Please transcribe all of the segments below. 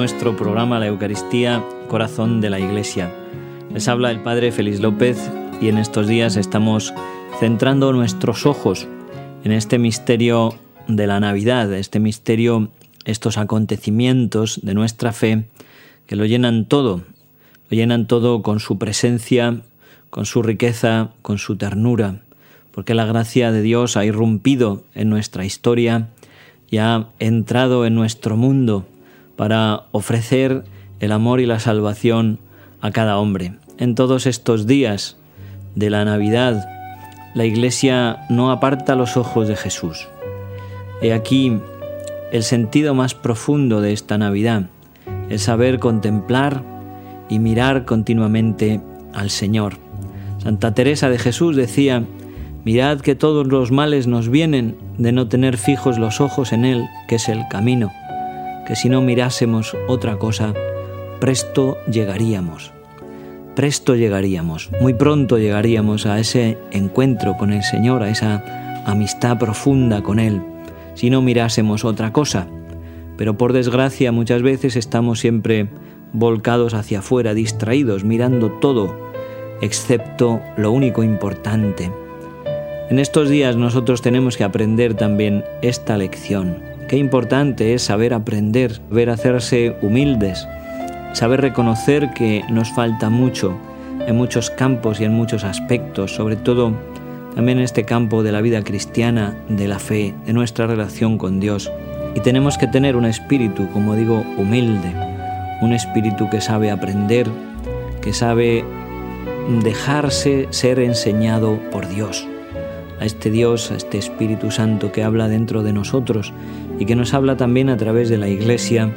nuestro programa La Eucaristía, Corazón de la Iglesia. Les habla el Padre Félix López y en estos días estamos centrando nuestros ojos en este misterio de la Navidad, este misterio, estos acontecimientos de nuestra fe que lo llenan todo, lo llenan todo con su presencia, con su riqueza, con su ternura, porque la gracia de Dios ha irrumpido en nuestra historia y ha entrado en nuestro mundo para ofrecer el amor y la salvación a cada hombre. En todos estos días de la Navidad, la Iglesia no aparta los ojos de Jesús. He aquí el sentido más profundo de esta Navidad, el saber contemplar y mirar continuamente al Señor. Santa Teresa de Jesús decía, mirad que todos los males nos vienen de no tener fijos los ojos en Él, que es el camino que si no mirásemos otra cosa, presto llegaríamos. Presto llegaríamos, muy pronto llegaríamos a ese encuentro con el Señor, a esa amistad profunda con Él, si no mirásemos otra cosa. Pero por desgracia muchas veces estamos siempre volcados hacia afuera, distraídos, mirando todo, excepto lo único importante. En estos días nosotros tenemos que aprender también esta lección Qué importante es saber aprender, ver hacerse humildes, saber reconocer que nos falta mucho en muchos campos y en muchos aspectos, sobre todo también en este campo de la vida cristiana, de la fe, de nuestra relación con Dios. Y tenemos que tener un espíritu, como digo, humilde, un espíritu que sabe aprender, que sabe dejarse ser enseñado por Dios, a este Dios, a este Espíritu Santo que habla dentro de nosotros y que nos habla también a través de la Iglesia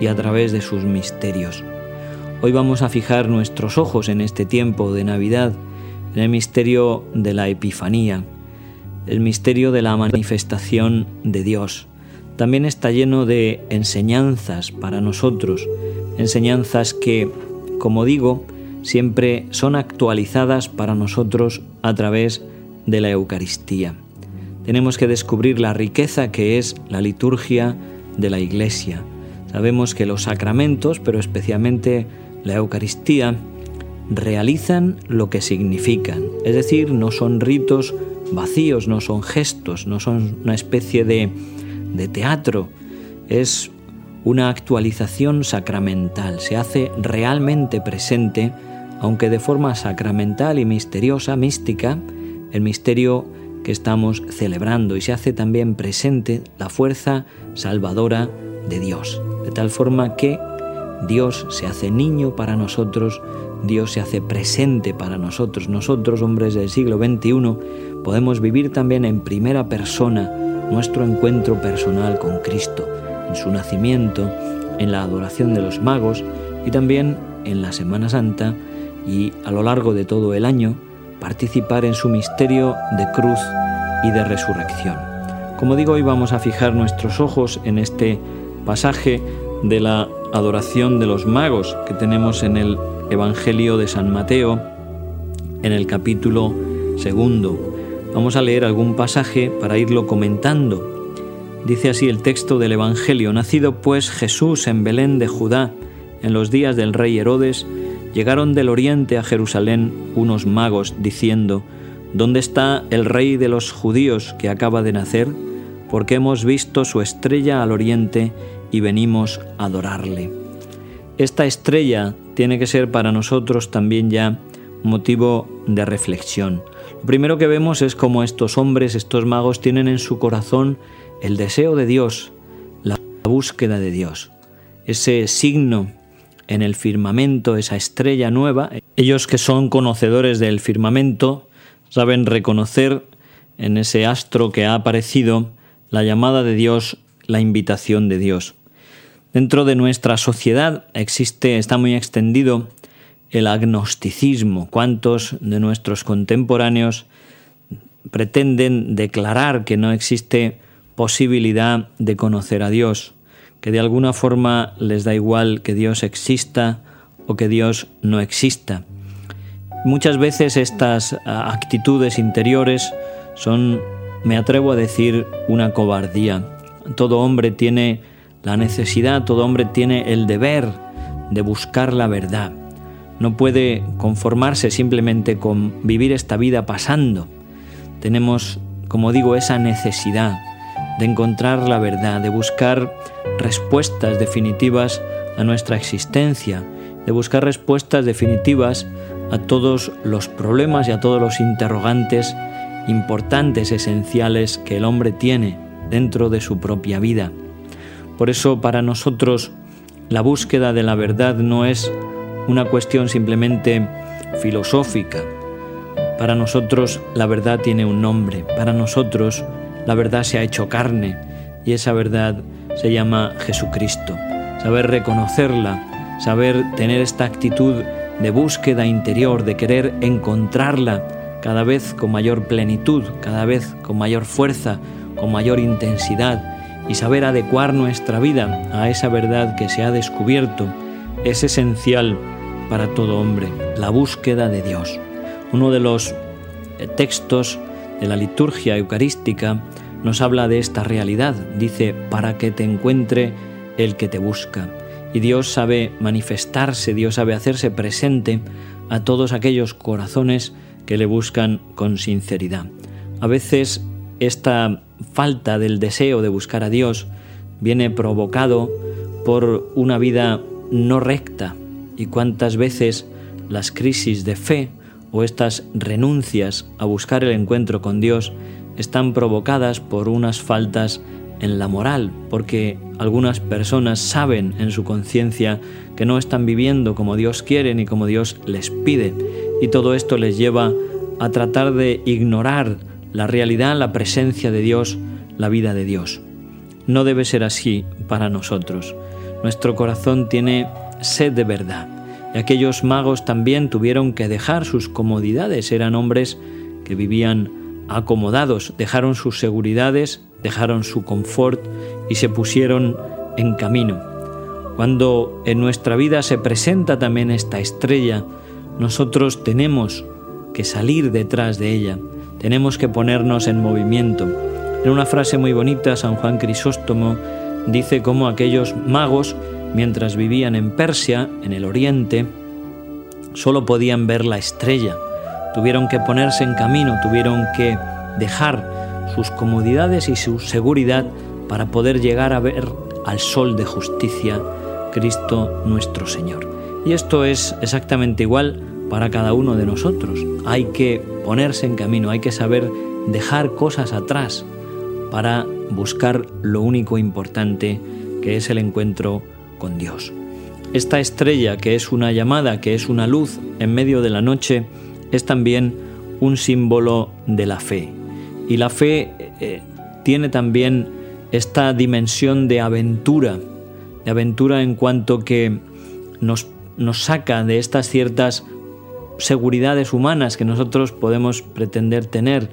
y a través de sus misterios. Hoy vamos a fijar nuestros ojos en este tiempo de Navidad, en el misterio de la Epifanía, el misterio de la manifestación de Dios. También está lleno de enseñanzas para nosotros, enseñanzas que, como digo, siempre son actualizadas para nosotros a través de la Eucaristía. Tenemos que descubrir la riqueza que es la liturgia de la Iglesia. Sabemos que los sacramentos, pero especialmente la Eucaristía, realizan lo que significan, es decir, no son ritos vacíos, no son gestos, no son una especie de, de teatro, es una actualización sacramental, se hace realmente presente, aunque de forma sacramental y misteriosa, mística, el misterio que estamos celebrando y se hace también presente la fuerza salvadora de Dios, de tal forma que Dios se hace niño para nosotros, Dios se hace presente para nosotros. Nosotros, hombres del siglo XXI, podemos vivir también en primera persona nuestro encuentro personal con Cristo, en su nacimiento, en la adoración de los magos y también en la Semana Santa y a lo largo de todo el año participar en su misterio de cruz y de resurrección. Como digo, hoy vamos a fijar nuestros ojos en este pasaje de la adoración de los magos que tenemos en el Evangelio de San Mateo, en el capítulo segundo. Vamos a leer algún pasaje para irlo comentando. Dice así el texto del Evangelio, nacido pues Jesús en Belén de Judá, en los días del rey Herodes, llegaron del oriente a Jerusalén unos magos diciendo, ¿Dónde está el rey de los judíos que acaba de nacer? Porque hemos visto su estrella al oriente y venimos a adorarle. Esta estrella tiene que ser para nosotros también ya motivo de reflexión. Lo primero que vemos es cómo estos hombres, estos magos, tienen en su corazón el deseo de Dios, la búsqueda de Dios. Ese signo en el firmamento, esa estrella nueva. Ellos que son conocedores del firmamento saben reconocer en ese astro que ha aparecido la llamada de Dios, la invitación de Dios. Dentro de nuestra sociedad existe, está muy extendido el agnosticismo. ¿Cuántos de nuestros contemporáneos pretenden declarar que no existe posibilidad de conocer a Dios? Que de alguna forma les da igual que Dios exista o que Dios no exista. Muchas veces estas actitudes interiores son, me atrevo a decir, una cobardía. Todo hombre tiene la necesidad, todo hombre tiene el deber de buscar la verdad. No puede conformarse simplemente con vivir esta vida pasando. Tenemos, como digo, esa necesidad de encontrar la verdad, de buscar respuestas definitivas a nuestra existencia, de buscar respuestas definitivas a todos los problemas y a todos los interrogantes importantes, esenciales que el hombre tiene dentro de su propia vida. Por eso para nosotros la búsqueda de la verdad no es una cuestión simplemente filosófica. Para nosotros la verdad tiene un nombre, para nosotros la verdad se ha hecho carne y esa verdad se llama Jesucristo. Saber reconocerla, saber tener esta actitud de búsqueda interior, de querer encontrarla cada vez con mayor plenitud, cada vez con mayor fuerza, con mayor intensidad y saber adecuar nuestra vida a esa verdad que se ha descubierto es esencial para todo hombre, la búsqueda de Dios. Uno de los textos la liturgia eucarística nos habla de esta realidad. Dice, para que te encuentre el que te busca. Y Dios sabe manifestarse, Dios sabe hacerse presente a todos aquellos corazones que le buscan con sinceridad. A veces esta falta del deseo de buscar a Dios viene provocado por una vida no recta y cuántas veces las crisis de fe o estas renuncias a buscar el encuentro con Dios están provocadas por unas faltas en la moral, porque algunas personas saben en su conciencia que no están viviendo como Dios quiere ni como Dios les pide, y todo esto les lleva a tratar de ignorar la realidad, la presencia de Dios, la vida de Dios. No debe ser así para nosotros. Nuestro corazón tiene sed de verdad. Y aquellos magos también tuvieron que dejar sus comodidades. Eran hombres que vivían acomodados, dejaron sus seguridades, dejaron su confort y se pusieron en camino. Cuando en nuestra vida se presenta también esta estrella, nosotros tenemos que salir detrás de ella, tenemos que ponernos en movimiento. En una frase muy bonita, San Juan Crisóstomo dice cómo aquellos magos, mientras vivían en Persia, en el oriente, solo podían ver la estrella. Tuvieron que ponerse en camino, tuvieron que dejar sus comodidades y su seguridad para poder llegar a ver al sol de justicia, Cristo nuestro Señor. Y esto es exactamente igual para cada uno de nosotros. Hay que ponerse en camino, hay que saber dejar cosas atrás para buscar lo único importante que es el encuentro con Dios. Esta estrella que es una llamada, que es una luz en medio de la noche, es también un símbolo de la fe. Y la fe eh, tiene también esta dimensión de aventura, de aventura en cuanto que nos, nos saca de estas ciertas seguridades humanas que nosotros podemos pretender tener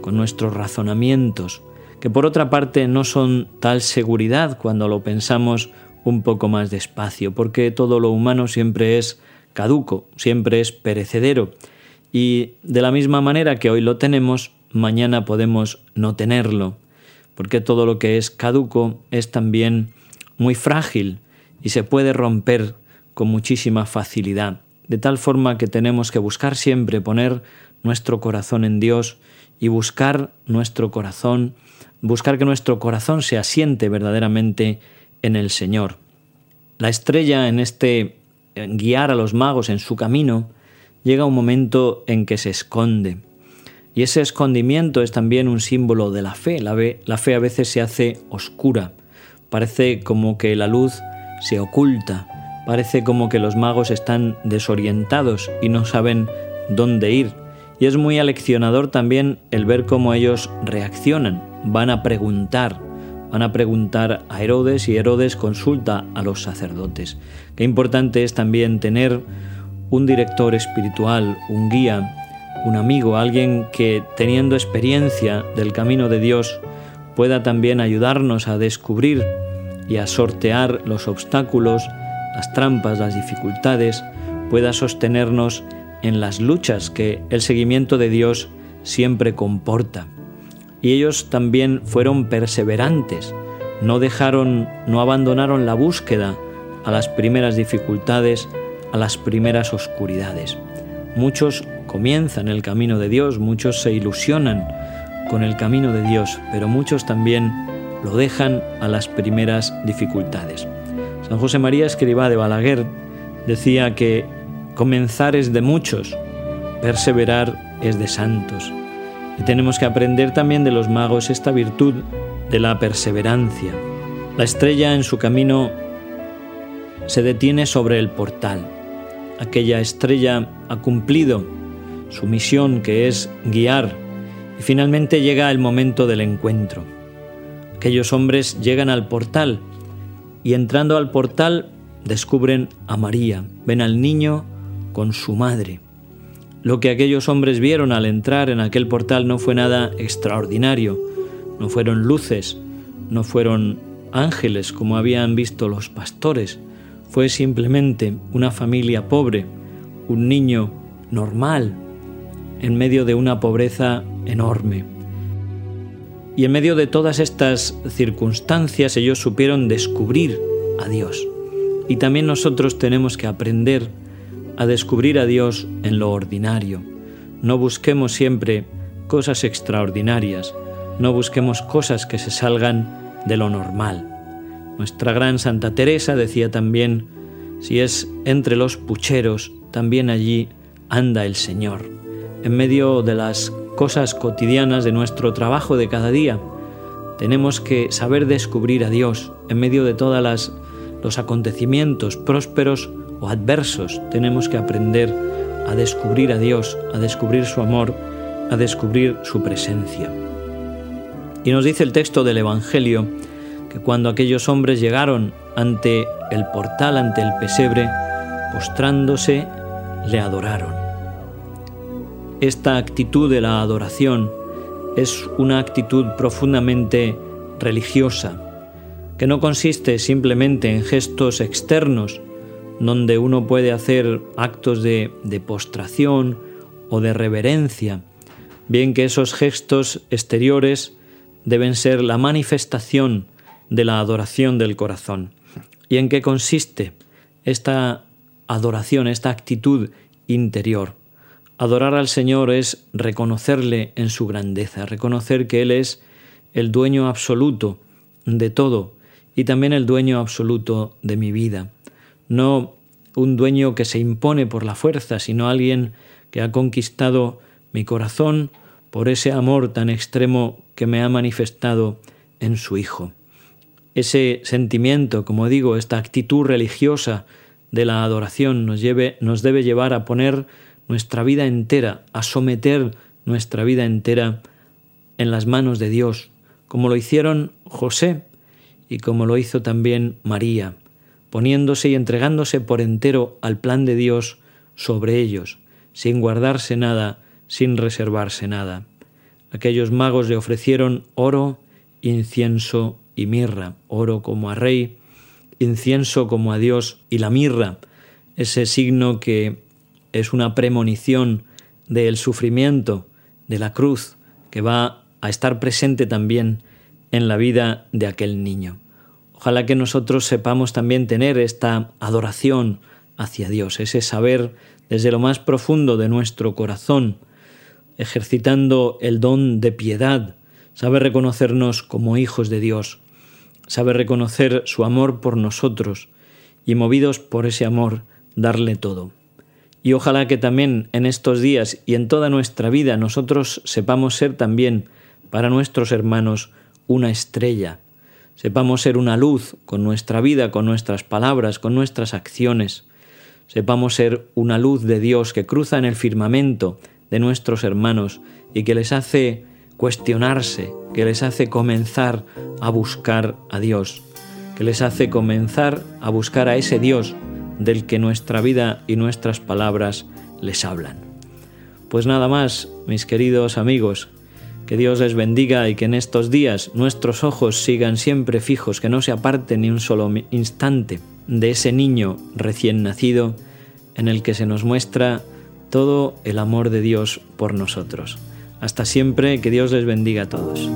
con nuestros razonamientos, que por otra parte no son tal seguridad cuando lo pensamos un poco más despacio, porque todo lo humano siempre es caduco, siempre es perecedero, y de la misma manera que hoy lo tenemos, mañana podemos no tenerlo, porque todo lo que es caduco es también muy frágil y se puede romper con muchísima facilidad, de tal forma que tenemos que buscar siempre poner nuestro corazón en Dios y buscar nuestro corazón buscar que nuestro corazón se asiente verdaderamente en el Señor. La estrella en este guiar a los magos en su camino llega un momento en que se esconde. Y ese escondimiento es también un símbolo de la fe. La, la fe a veces se hace oscura. Parece como que la luz se oculta. Parece como que los magos están desorientados y no saben dónde ir. Y es muy aleccionador también el ver cómo ellos reaccionan van a preguntar, van a preguntar a Herodes y Herodes consulta a los sacerdotes. Qué importante es también tener un director espiritual, un guía, un amigo, alguien que teniendo experiencia del camino de Dios pueda también ayudarnos a descubrir y a sortear los obstáculos, las trampas, las dificultades, pueda sostenernos en las luchas que el seguimiento de Dios siempre comporta y ellos también fueron perseverantes, no dejaron, no abandonaron la búsqueda a las primeras dificultades, a las primeras oscuridades. Muchos comienzan el camino de Dios, muchos se ilusionan con el camino de Dios, pero muchos también lo dejan a las primeras dificultades. San José María Escribá de Balaguer decía que comenzar es de muchos, perseverar es de santos. Y tenemos que aprender también de los magos esta virtud de la perseverancia. La estrella en su camino se detiene sobre el portal. Aquella estrella ha cumplido su misión que es guiar y finalmente llega el momento del encuentro. Aquellos hombres llegan al portal y entrando al portal descubren a María, ven al niño con su madre. Lo que aquellos hombres vieron al entrar en aquel portal no fue nada extraordinario, no fueron luces, no fueron ángeles como habían visto los pastores, fue simplemente una familia pobre, un niño normal, en medio de una pobreza enorme. Y en medio de todas estas circunstancias ellos supieron descubrir a Dios. Y también nosotros tenemos que aprender a descubrir a Dios en lo ordinario. No busquemos siempre cosas extraordinarias, no busquemos cosas que se salgan de lo normal. Nuestra gran Santa Teresa decía también, si es entre los pucheros, también allí anda el Señor. En medio de las cosas cotidianas de nuestro trabajo de cada día, tenemos que saber descubrir a Dios en medio de todos los acontecimientos prósperos o adversos. Tenemos que aprender a descubrir a Dios, a descubrir su amor, a descubrir su presencia. Y nos dice el texto del Evangelio que cuando aquellos hombres llegaron ante el portal, ante el pesebre, postrándose, le adoraron. Esta actitud de la adoración es una actitud profundamente religiosa, que no consiste simplemente en gestos externos, donde uno puede hacer actos de, de postración o de reverencia, bien que esos gestos exteriores deben ser la manifestación de la adoración del corazón. ¿Y en qué consiste esta adoración, esta actitud interior? Adorar al Señor es reconocerle en su grandeza, reconocer que Él es el dueño absoluto de todo y también el dueño absoluto de mi vida. No un dueño que se impone por la fuerza, sino alguien que ha conquistado mi corazón por ese amor tan extremo que me ha manifestado en su Hijo. Ese sentimiento, como digo, esta actitud religiosa de la adoración nos, nos debe llevar a poner nuestra vida entera, a someter nuestra vida entera en las manos de Dios, como lo hicieron José y como lo hizo también María, poniéndose y entregándose por entero al plan de Dios sobre ellos, sin guardarse nada, sin reservarse nada. Aquellos magos le ofrecieron oro, incienso y mirra, oro como a rey, incienso como a Dios y la mirra, ese signo que es una premonición del sufrimiento, de la cruz, que va a estar presente también en la vida de aquel niño. Ojalá que nosotros sepamos también tener esta adoración hacia Dios, ese saber desde lo más profundo de nuestro corazón, ejercitando el don de piedad, sabe reconocernos como hijos de Dios, sabe reconocer su amor por nosotros y movidos por ese amor, darle todo. Y ojalá que también en estos días y en toda nuestra vida nosotros sepamos ser también para nuestros hermanos una estrella, sepamos ser una luz con nuestra vida, con nuestras palabras, con nuestras acciones, sepamos ser una luz de Dios que cruza en el firmamento de nuestros hermanos y que les hace cuestionarse, que les hace comenzar a buscar a Dios, que les hace comenzar a buscar a ese Dios del que nuestra vida y nuestras palabras les hablan. Pues nada más, mis queridos amigos, que Dios les bendiga y que en estos días nuestros ojos sigan siempre fijos, que no se aparten ni un solo instante de ese niño recién nacido en el que se nos muestra todo el amor de Dios por nosotros. Hasta siempre, que Dios les bendiga a todos.